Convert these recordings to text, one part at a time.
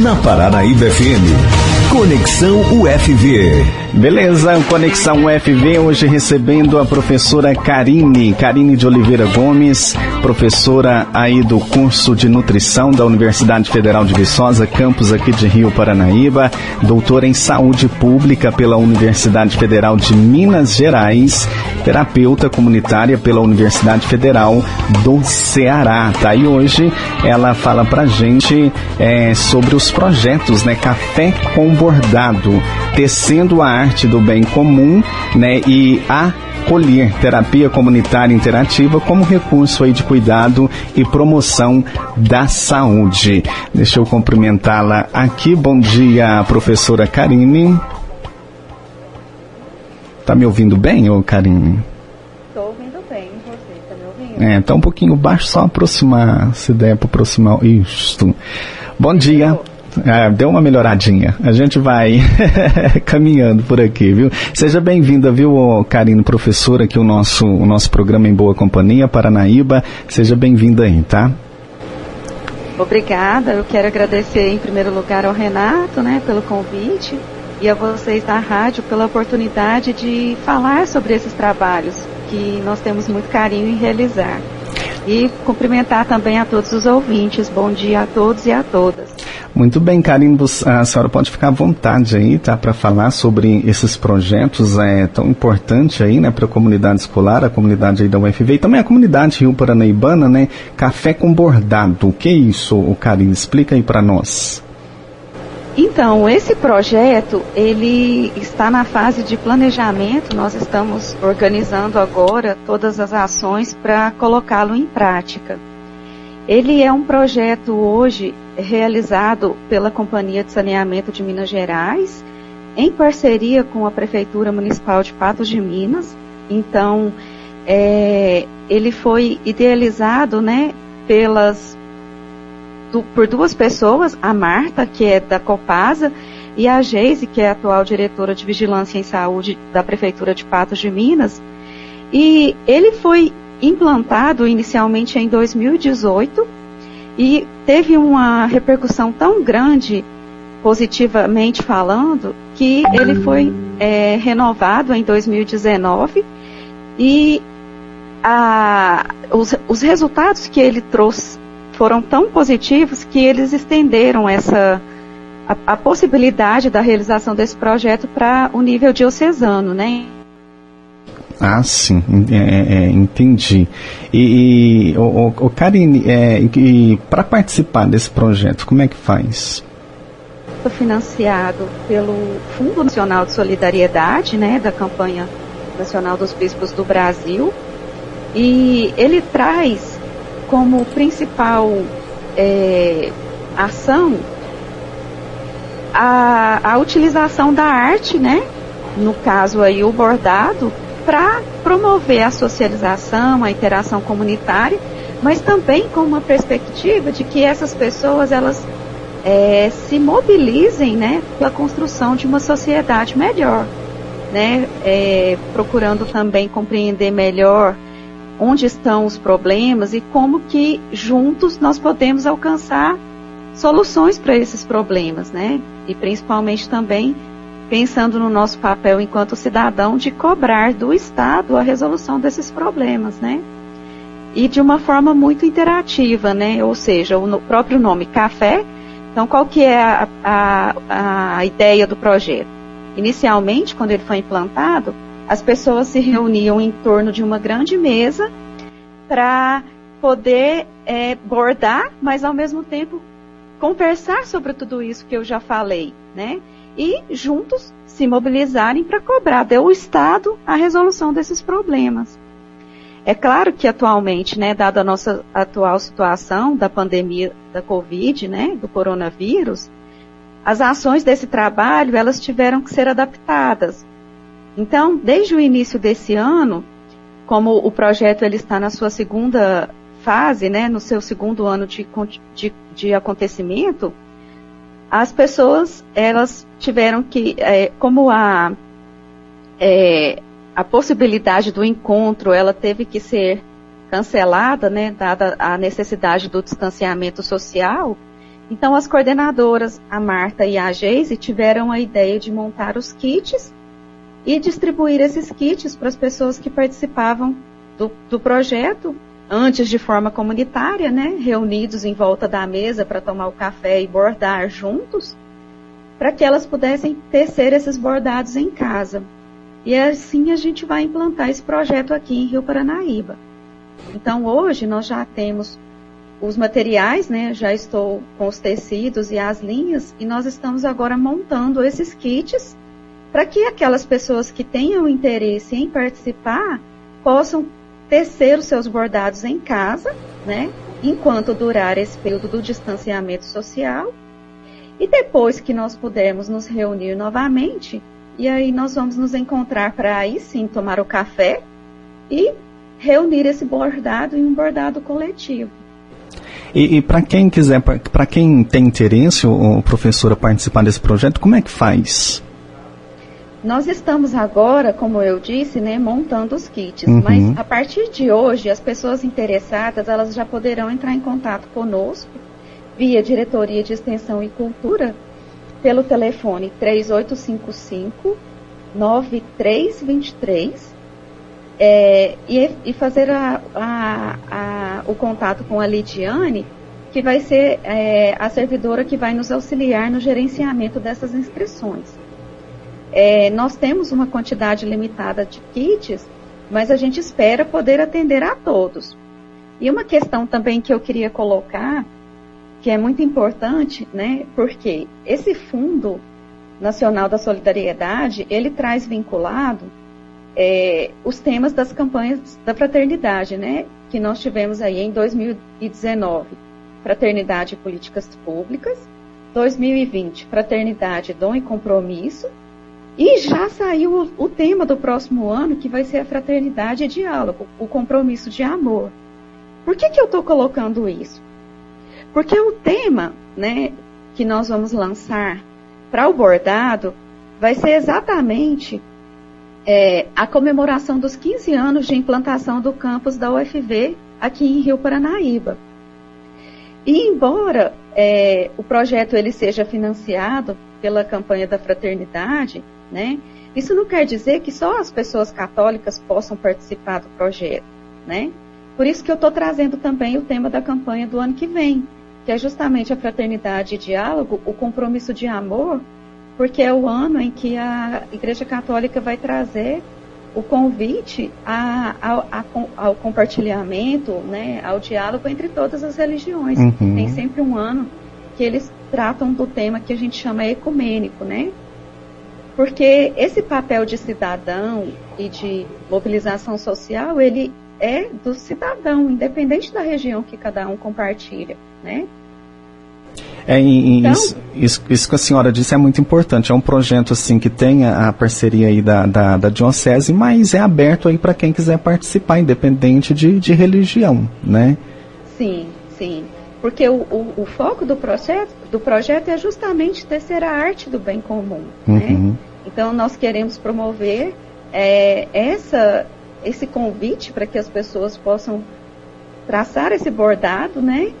na Paranaíba FM. Conexão UFV. Beleza, Conexão UFV hoje recebendo a professora Karine, Karine de Oliveira Gomes, professora aí do curso de nutrição da Universidade Federal de Viçosa, campus aqui de Rio Paranaíba, doutora em saúde pública pela Universidade Federal de Minas Gerais, terapeuta comunitária pela Universidade Federal do Ceará. Tá? E hoje ela fala pra gente é, sobre os projetos, né? Café com bordado, tecendo a arte do bem comum, né? E acolher terapia comunitária interativa como recurso aí de cuidado e promoção da saúde. Deixa eu cumprimentá-la aqui. Bom dia, professora Karine. Tá me ouvindo bem, ô Karine? Estou ouvindo bem, você tá me ouvindo? É, tá um pouquinho baixo, só aproximar, se der para aproximar. Isso. Bom dia. É, deu uma melhoradinha. A gente vai caminhando por aqui, viu? Seja bem-vinda, viu, Karine, professora, aqui o nosso, o nosso programa em Boa Companhia, Paranaíba. Seja bem-vinda aí, tá? Obrigada. Eu quero agradecer em primeiro lugar ao Renato, né, pelo convite e a vocês da rádio pela oportunidade de falar sobre esses trabalhos que nós temos muito carinho em realizar. E cumprimentar também a todos os ouvintes. Bom dia a todos e a todas. Muito bem, Karine, a senhora pode ficar à vontade aí, tá, para falar sobre esses projetos é, tão importantes aí, né, para a comunidade escolar, a comunidade aí da UFV e também a comunidade Rio Paranaibana, né, café com bordado. O que é isso, Karine? Explica aí para nós. Então, esse projeto, ele está na fase de planejamento, nós estamos organizando agora todas as ações para colocá-lo em prática. Ele é um projeto hoje realizado pela Companhia de Saneamento de Minas Gerais, em parceria com a Prefeitura Municipal de Patos de Minas. Então, é, ele foi idealizado né, pelas, do, por duas pessoas, a Marta, que é da Copasa, e a Geise, que é a atual diretora de Vigilância em Saúde da Prefeitura de Patos de Minas. E ele foi implantado inicialmente em 2018 e teve uma repercussão tão grande, positivamente falando, que ele foi é, renovado em 2019 e a, os, os resultados que ele trouxe foram tão positivos que eles estenderam essa a, a possibilidade da realização desse projeto para o nível diocesano, né? Ah, sim, é, é, é, entendi. E, e o, o, Karine, é, para participar desse projeto, como é que faz? Financiado pelo Fundo Nacional de Solidariedade, né, da campanha nacional dos bispos do Brasil, e ele traz como principal é, ação a, a utilização da arte, né, no caso aí o bordado, para promover a socialização, a interação comunitária, mas também com uma perspectiva de que essas pessoas elas é, se mobilizem, né, pela construção de uma sociedade melhor, né, é, procurando também compreender melhor onde estão os problemas e como que juntos nós podemos alcançar soluções para esses problemas, né, e principalmente também pensando no nosso papel enquanto cidadão de cobrar do Estado a resolução desses problemas, né? E de uma forma muito interativa, né? Ou seja, o próprio nome café. Então, qual que é a, a, a ideia do projeto? Inicialmente, quando ele foi implantado, as pessoas se reuniam em torno de uma grande mesa para poder é, bordar, mas ao mesmo tempo conversar sobre tudo isso que eu já falei, né? E juntos se mobilizarem para cobrar do Estado a resolução desses problemas. É claro que atualmente, né, dada a nossa atual situação da pandemia da Covid, né, do coronavírus, as ações desse trabalho elas tiveram que ser adaptadas. Então, desde o início desse ano, como o projeto ele está na sua segunda fase, né, no seu segundo ano de, de, de acontecimento, as pessoas elas tiveram que, é, como a é, a possibilidade do encontro ela teve que ser cancelada, né, dada a necessidade do distanciamento social. Então, as coordenadoras, a Marta e a Geise, tiveram a ideia de montar os kits e distribuir esses kits para as pessoas que participavam do, do projeto, antes de forma comunitária, né, reunidos em volta da mesa para tomar o café e bordar juntos, para que elas pudessem tecer esses bordados em casa. E assim a gente vai implantar esse projeto aqui em Rio Paranaíba. Então hoje nós já temos os materiais, né? Já estou com os tecidos e as linhas e nós estamos agora montando esses kits para que aquelas pessoas que tenham interesse em participar possam tecer os seus bordados em casa, né? Enquanto durar esse período do distanciamento social. E depois que nós pudermos nos reunir novamente, e aí nós vamos nos encontrar para aí sim tomar o café e reunir esse bordado em um bordado coletivo. E, e para quem quiser, para quem tem interesse, o, o professor, a participar desse projeto, como é que faz? Nós estamos agora, como eu disse, né, montando os kits, uhum. mas a partir de hoje, as pessoas interessadas, elas já poderão entrar em contato conosco via Diretoria de Extensão e Cultura pelo telefone 3855 9323 é, e, e, fazer a, a, a, o contato com a Lidiane, que vai ser é, a servidora que vai nos auxiliar no gerenciamento dessas inscrições. É, nós temos uma quantidade limitada de kits, mas a gente espera poder atender a todos. E uma questão também que eu queria colocar, que é muito importante, né, porque esse Fundo Nacional da Solidariedade, ele traz vinculado é, os temas das campanhas da fraternidade, né? Que nós tivemos aí em 2019, Fraternidade e Políticas Públicas, 2020, Fraternidade, Dom e Compromisso, e já saiu o, o tema do próximo ano, que vai ser a Fraternidade e Diálogo, o compromisso de amor. Por que, que eu estou colocando isso? Porque o tema, né, que nós vamos lançar para o bordado vai ser exatamente é, a comemoração dos 15 anos de implantação do campus da UFV aqui em Rio Paranaíba. E embora é, o projeto ele seja financiado pela campanha da fraternidade, né, isso não quer dizer que só as pessoas católicas possam participar do projeto, né? Por isso que eu estou trazendo também o tema da campanha do ano que vem, que é justamente a fraternidade e diálogo, o compromisso de amor porque é o ano em que a Igreja Católica vai trazer o convite a, a, a, ao compartilhamento, né, ao diálogo entre todas as religiões. Uhum. Tem sempre um ano que eles tratam do tema que a gente chama ecumênico, né? Porque esse papel de cidadão e de mobilização social, ele é do cidadão, independente da região que cada um compartilha, né? É, e, então, isso, isso, isso, que a senhora disse é muito importante. É um projeto assim que tem a, parceria aí da, da, da diocese, mas é aberto aí para quem quiser participar, independente de, de religião, né? Sim, sim. Porque o, o, o, foco do projeto, do projeto é justamente tecer a arte do bem comum, né? uhum. né? Então nós queremos promover é, essa, esse convite para que as pessoas possam traçar esse bordado, né?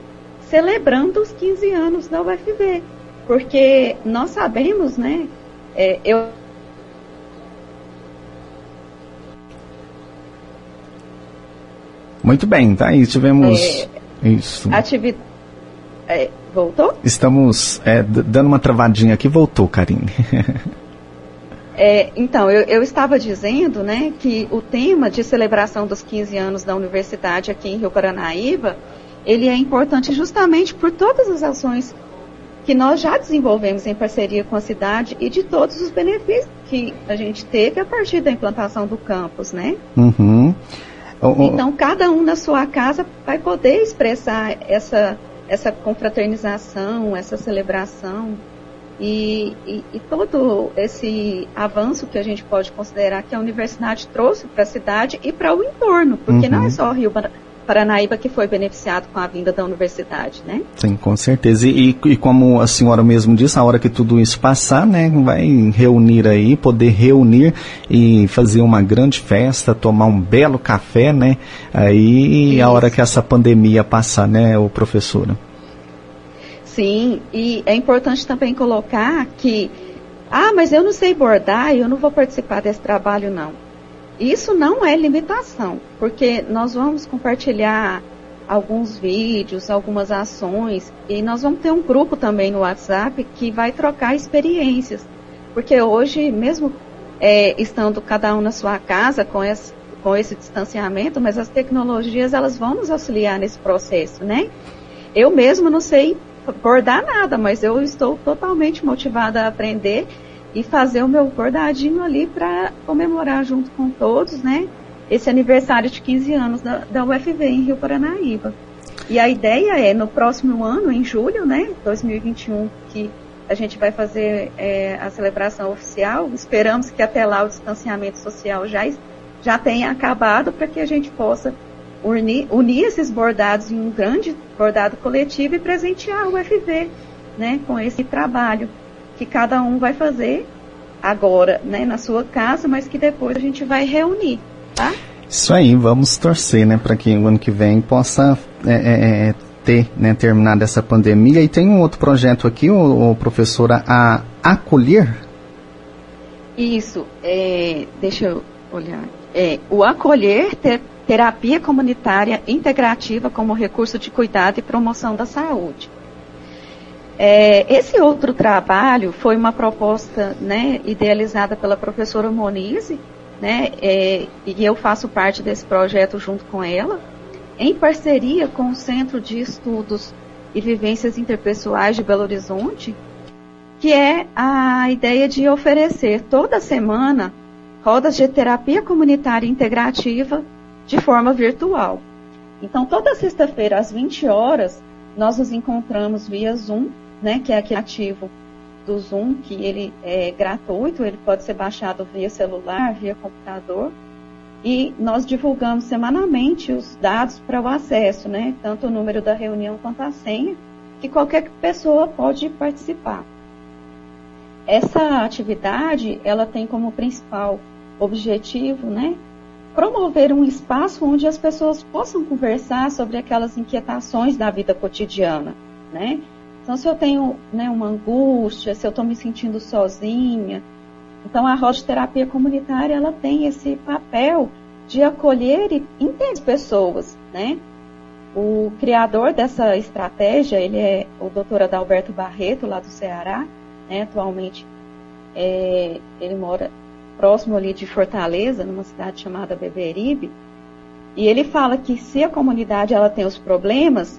celebrando os 15 anos da UFV. Porque nós sabemos, né? É, eu Muito bem, tá aí tivemos é, isso. Ativi é, voltou? Estamos é, dando uma travadinha aqui, voltou, Karine. É, então, eu, eu, estava dizendo né, que o tema de celebração dos 15 anos da universidade aqui em Rio Paranaíba ele é importante justamente por todas as ações que nós já desenvolvemos em parceria com a cidade e de todos os benefícios que a gente teve a partir da implantação do campus, né? Uhum. Então, cada um na sua casa vai poder expressar essa, essa confraternização, essa celebração e, e, e todo esse avanço que a gente pode considerar que a universidade trouxe para a cidade e para o entorno, porque uhum. não é uhum. só o Rio Paranaíba que foi beneficiado com a vinda da universidade, né? Sim, com certeza. E, e, como a senhora mesmo disse, a hora que tudo isso passar, né, vai reunir aí, poder reunir e fazer uma grande festa, tomar um belo café, né? Aí isso. a hora que essa pandemia passar, né, o professora? Sim, e é importante também colocar que, ah, mas eu não sei bordar e eu não vou participar desse trabalho, não. Isso não é limitação, porque nós vamos compartilhar alguns vídeos, algumas ações, e nós vamos ter um grupo também no WhatsApp que vai trocar experiências. Porque hoje, mesmo é, estando cada um na sua casa com esse, com esse distanciamento, mas as tecnologias elas vão nos auxiliar nesse processo, né? Eu mesmo não sei bordar nada, mas eu estou totalmente motivada a aprender e fazer o meu bordadinho ali para comemorar junto com todos, né? Esse aniversário de 15 anos da, da UFV em Rio Paranaíba. E a ideia é, no próximo ano, em julho, né, 2021, que a gente vai fazer é, a celebração oficial. Esperamos que até lá o distanciamento social já, já tenha acabado para que a gente possa unir, unir esses bordados em um grande bordado coletivo e presentear o FV né, com esse trabalho que cada um vai fazer agora né, na sua casa, mas que depois a gente vai reunir. Tá? Isso aí, vamos torcer né, para que o ano que vem possa é, é, é ter né, terminado essa pandemia. E tem um outro projeto aqui, o, o professora, a Acolher? Isso, é, deixa eu olhar. É, o Acolher, ter, terapia comunitária integrativa como recurso de cuidado e promoção da saúde. É, esse outro trabalho foi uma proposta né, idealizada pela professora Monize, né, é, e eu faço parte desse projeto junto com ela em parceria com o Centro de Estudos e Vivências Interpessoais de Belo Horizonte, que é a ideia de oferecer toda semana rodas de terapia comunitária integrativa de forma virtual. Então, toda sexta-feira, às 20 horas, nós nos encontramos via Zoom, né, que é aquele ativo do Zoom, que ele é gratuito, ele pode ser baixado via celular, via computador, e nós divulgamos semanalmente os dados para o acesso, né? Tanto o número da reunião quanto a senha, que qualquer pessoa pode participar. Essa atividade, ela tem como principal objetivo, né? Promover um espaço onde as pessoas possam conversar sobre aquelas inquietações da vida cotidiana, né? Então, se eu tenho né, uma angústia, se eu estou me sentindo sozinha, então, a roda de terapia comunitária ela tem esse papel de acolher e entender as pessoas, né? O criador dessa estratégia, ele é o doutor Adalberto Barreto, lá do Ceará, né? Atualmente, é, ele mora próximo ali de Fortaleza, numa cidade chamada Beberibe, e ele fala que se a comunidade ela tem os problemas,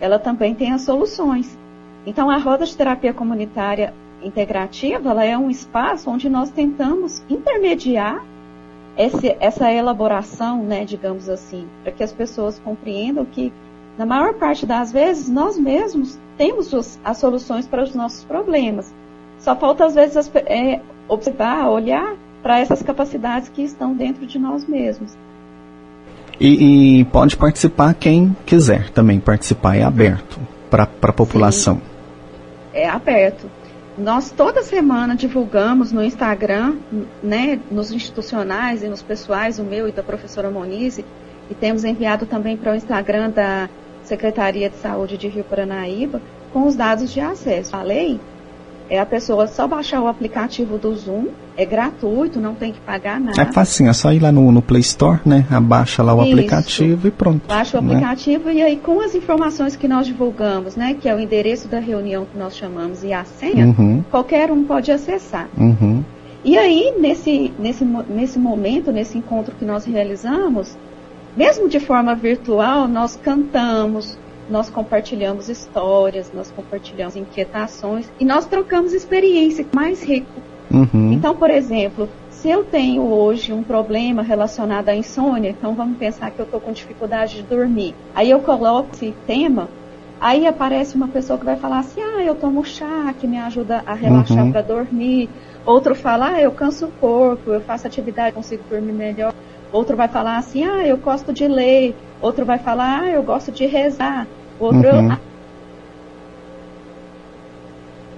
ela também tem as soluções. Então, a roda de terapia comunitária integrativa ela é um espaço onde nós tentamos intermediar esse, essa elaboração, né, digamos assim, para que as pessoas compreendam que, na maior parte das vezes, nós mesmos temos os, as soluções para os nossos problemas. Só falta, às vezes, as, é, observar, olhar para essas capacidades que estão dentro de nós mesmos. E, e pode participar quem quiser também participar, é aberto para a população. Sim, é aberto. Nós toda semana divulgamos no Instagram, né, nos institucionais e nos pessoais, o meu e da professora Monize, e temos enviado também para o Instagram da Secretaria de Saúde de Rio Paranaíba, com os dados de acesso à lei é a pessoa só baixar o aplicativo do Zoom, é gratuito, não tem que pagar nada. É facinho, é só ir lá no, no Play Store, né? Abaixa lá o Isso. aplicativo e pronto. Baixa o né? aplicativo e aí com as informações que nós divulgamos, né? Que é o endereço da reunião que nós chamamos e a senha, uhum. qualquer um pode acessar. Uhum. E aí, nesse, nesse, nesse momento, nesse encontro que nós realizamos, mesmo de forma virtual, nós cantamos, nós compartilhamos histórias, nós compartilhamos inquietações e nós trocamos experiência mais rico. Uhum. Então, por exemplo, se eu tenho hoje um problema relacionado à insônia, então vamos pensar que eu estou com dificuldade de dormir. Aí eu coloco esse tema, aí aparece uma pessoa que vai falar assim, ah, eu tomo chá que me ajuda a relaxar uhum. para dormir. Outro fala, ah, eu canso o corpo, eu faço atividade, consigo dormir melhor. Outro vai falar assim, ah, eu gosto de ler. Outro vai falar, ah, eu gosto de rezar. Outro. Uhum.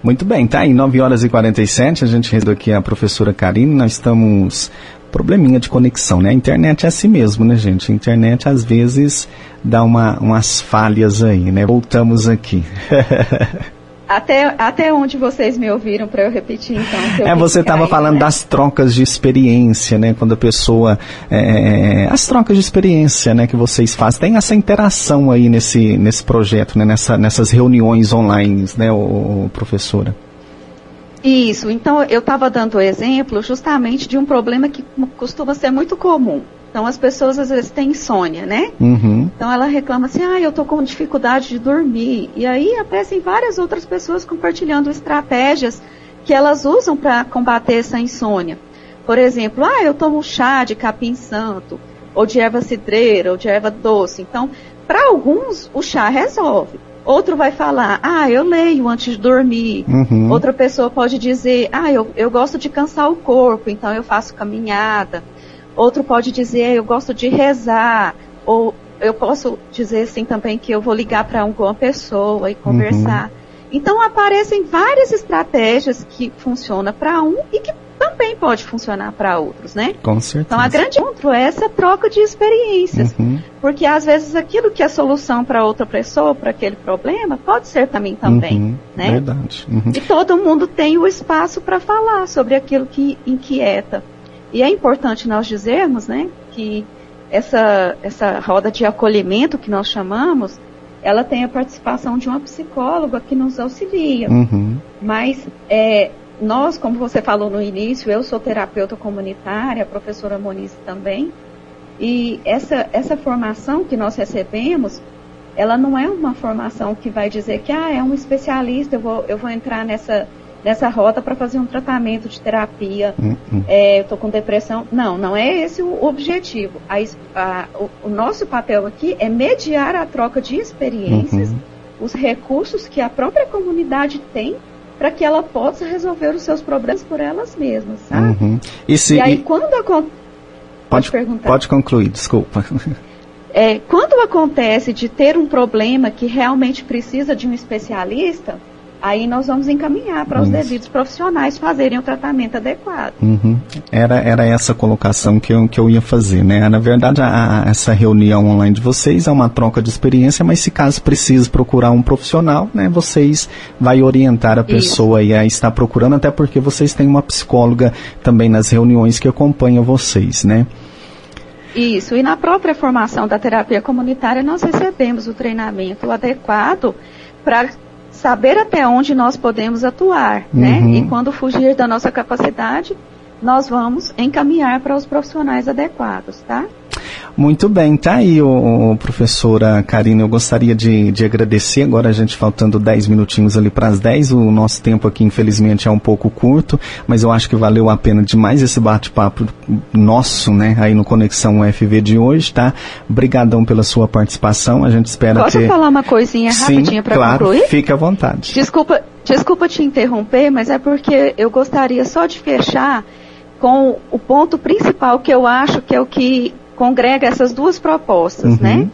Muito bem, tá aí, 9 horas e 47, a gente recebeu aqui a professora Karine, nós estamos probleminha de conexão, né? A internet é assim mesmo, né, gente? A internet às vezes dá uma, umas falhas aí, né? Voltamos aqui. Até, até onde vocês me ouviram para eu repetir, então? é, você estava falando né? das trocas de experiência, né? Quando a pessoa. É, as trocas de experiência, né? Que vocês fazem. Tem essa interação aí nesse, nesse projeto, né? Nessa, nessas reuniões online, né, o professora? Isso, então eu estava dando o exemplo justamente de um problema que costuma ser muito comum. Então as pessoas às vezes têm insônia, né? Uhum. Então ela reclama assim, ah, eu tô com dificuldade de dormir. E aí aparecem várias outras pessoas compartilhando estratégias que elas usam para combater essa insônia. Por exemplo, ah, eu tomo chá de capim santo, ou de erva cidreira, ou de erva doce. Então, para alguns, o chá resolve. Outro vai falar, ah, eu leio antes de dormir. Uhum. Outra pessoa pode dizer, ah, eu, eu gosto de cansar o corpo, então eu faço caminhada. Outro pode dizer, eu gosto de rezar. Ou eu posso dizer assim também que eu vou ligar para alguma pessoa e conversar. Uhum. Então aparecem várias estratégias que funcionam para um e que também pode funcionar para outros, né? Com certeza. Então a grande encontro é essa troca de experiências, uhum. porque às vezes aquilo que é solução para outra pessoa, para aquele problema, pode ser também também, uhum. né? Verdade. Uhum. E todo mundo tem o espaço para falar sobre aquilo que inquieta. E é importante nós dizermos, né, que essa, essa roda de acolhimento que nós chamamos, ela tem a participação de uma psicóloga que nos auxilia. Uhum. Mas é, nós, como você falou no início, eu sou terapeuta comunitária, a professora Moniz também, e essa, essa formação que nós recebemos, ela não é uma formação que vai dizer que ah, é um especialista, eu vou, eu vou entrar nessa nessa rota para fazer um tratamento de terapia. Uhum. É, eu estou com depressão. Não, não é esse o objetivo. A, a, o, o, nosso papel aqui é mediar a troca de experiências, uhum. os recursos que a própria comunidade tem para que ela possa resolver os seus problemas por elas mesmas, sabe? Uhum. E, se, e aí, quando acontece. Pode, perguntar. pode concluir, desculpa. É, quando acontece de ter um problema que realmente precisa de um especialista, aí nós vamos encaminhar para os devidos profissionais fazerem o tratamento adequado. Uhum. Era, era essa colocação que eu, que eu ia fazer, né? Na verdade, a, a, essa reunião online de vocês é uma troca de experiência, mas se caso precise procurar um profissional, né, vocês vai orientar a pessoa Isso. a estar procurando, até porque vocês têm uma psicóloga também nas reuniões que acompanha vocês, né? Isso, e na própria formação da terapia comunitária nós recebemos o treinamento adequado para saber até onde nós podemos atuar, né? uhum. né? E quando fugir da nossa capacidade, nós vamos encaminhar para os profissionais adequados, tá? Muito bem, tá aí, o, o professora Karina. Eu gostaria de, de agradecer. Agora a gente faltando 10 minutinhos ali para as 10. O nosso tempo aqui, infelizmente, é um pouco curto, mas eu acho que valeu a pena demais esse bate-papo nosso, né, aí no Conexão UFV de hoje, tá? Obrigadão pela sua participação. A gente espera Posso ter... falar uma coisinha rapidinha para claro, concluir? Fique à vontade. Desculpa, desculpa te interromper, mas é porque eu gostaria só de fechar com o ponto principal que eu acho que é o que congrega essas duas propostas, uhum. né?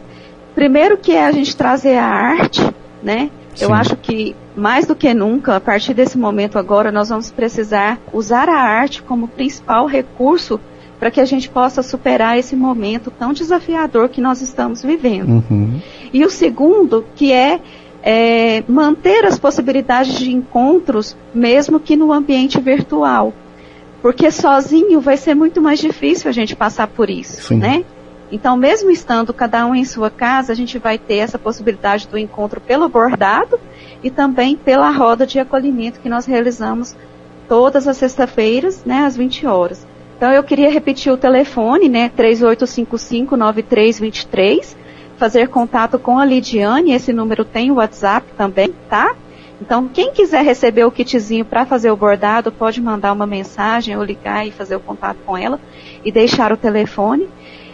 Primeiro que é a gente trazer a arte, né? Sim. Eu acho que mais do que nunca, a partir desse momento agora, nós vamos precisar usar a arte como principal recurso para que a gente possa superar esse momento tão desafiador que nós estamos vivendo. Uhum. E o segundo, que é, é manter as possibilidades de encontros, mesmo que no ambiente virtual. Porque sozinho vai ser muito mais difícil a gente passar por isso, Sim. né? Então, mesmo estando cada um em sua casa, a gente vai ter essa possibilidade do encontro pelo bordado e também pela roda de acolhimento que nós realizamos todas as sextas-feiras, né, às 20 horas. Então, eu queria repetir o telefone, né, 3855-9323, fazer contato com a Lidiane, esse número tem o WhatsApp também, tá? Então, quem quiser receber o kitzinho para fazer o bordado, pode mandar uma mensagem ou ligar e fazer o contato com ela e deixar o telefone.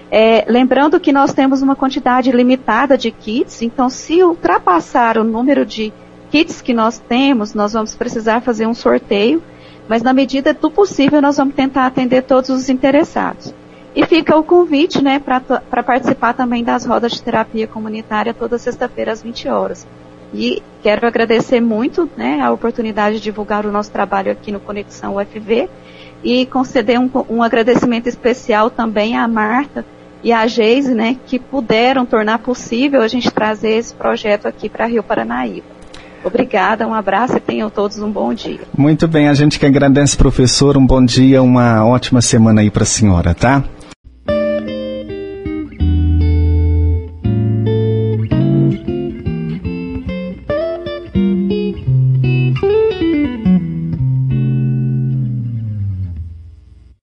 É, lembrando que nós temos uma quantidade limitada de kits, então se ultrapassar o número de kits que nós temos, nós vamos precisar fazer um sorteio, mas na medida do possível nós vamos tentar atender todos os interessados. E fica o convite né, para participar também das rodas de terapia comunitária toda sexta-feira às 20 horas. E quero agradecer muito né, a oportunidade de divulgar o nosso trabalho aqui no Conexão UFV e conceder um, um agradecimento especial também à Marta e à Geise, né, que puderam tornar possível a gente trazer esse projeto aqui para Rio Paranaíba. Obrigada, um abraço e tenham todos um bom dia. Muito bem, a gente que agradece, professor. Um bom dia, uma ótima semana aí para a senhora, tá?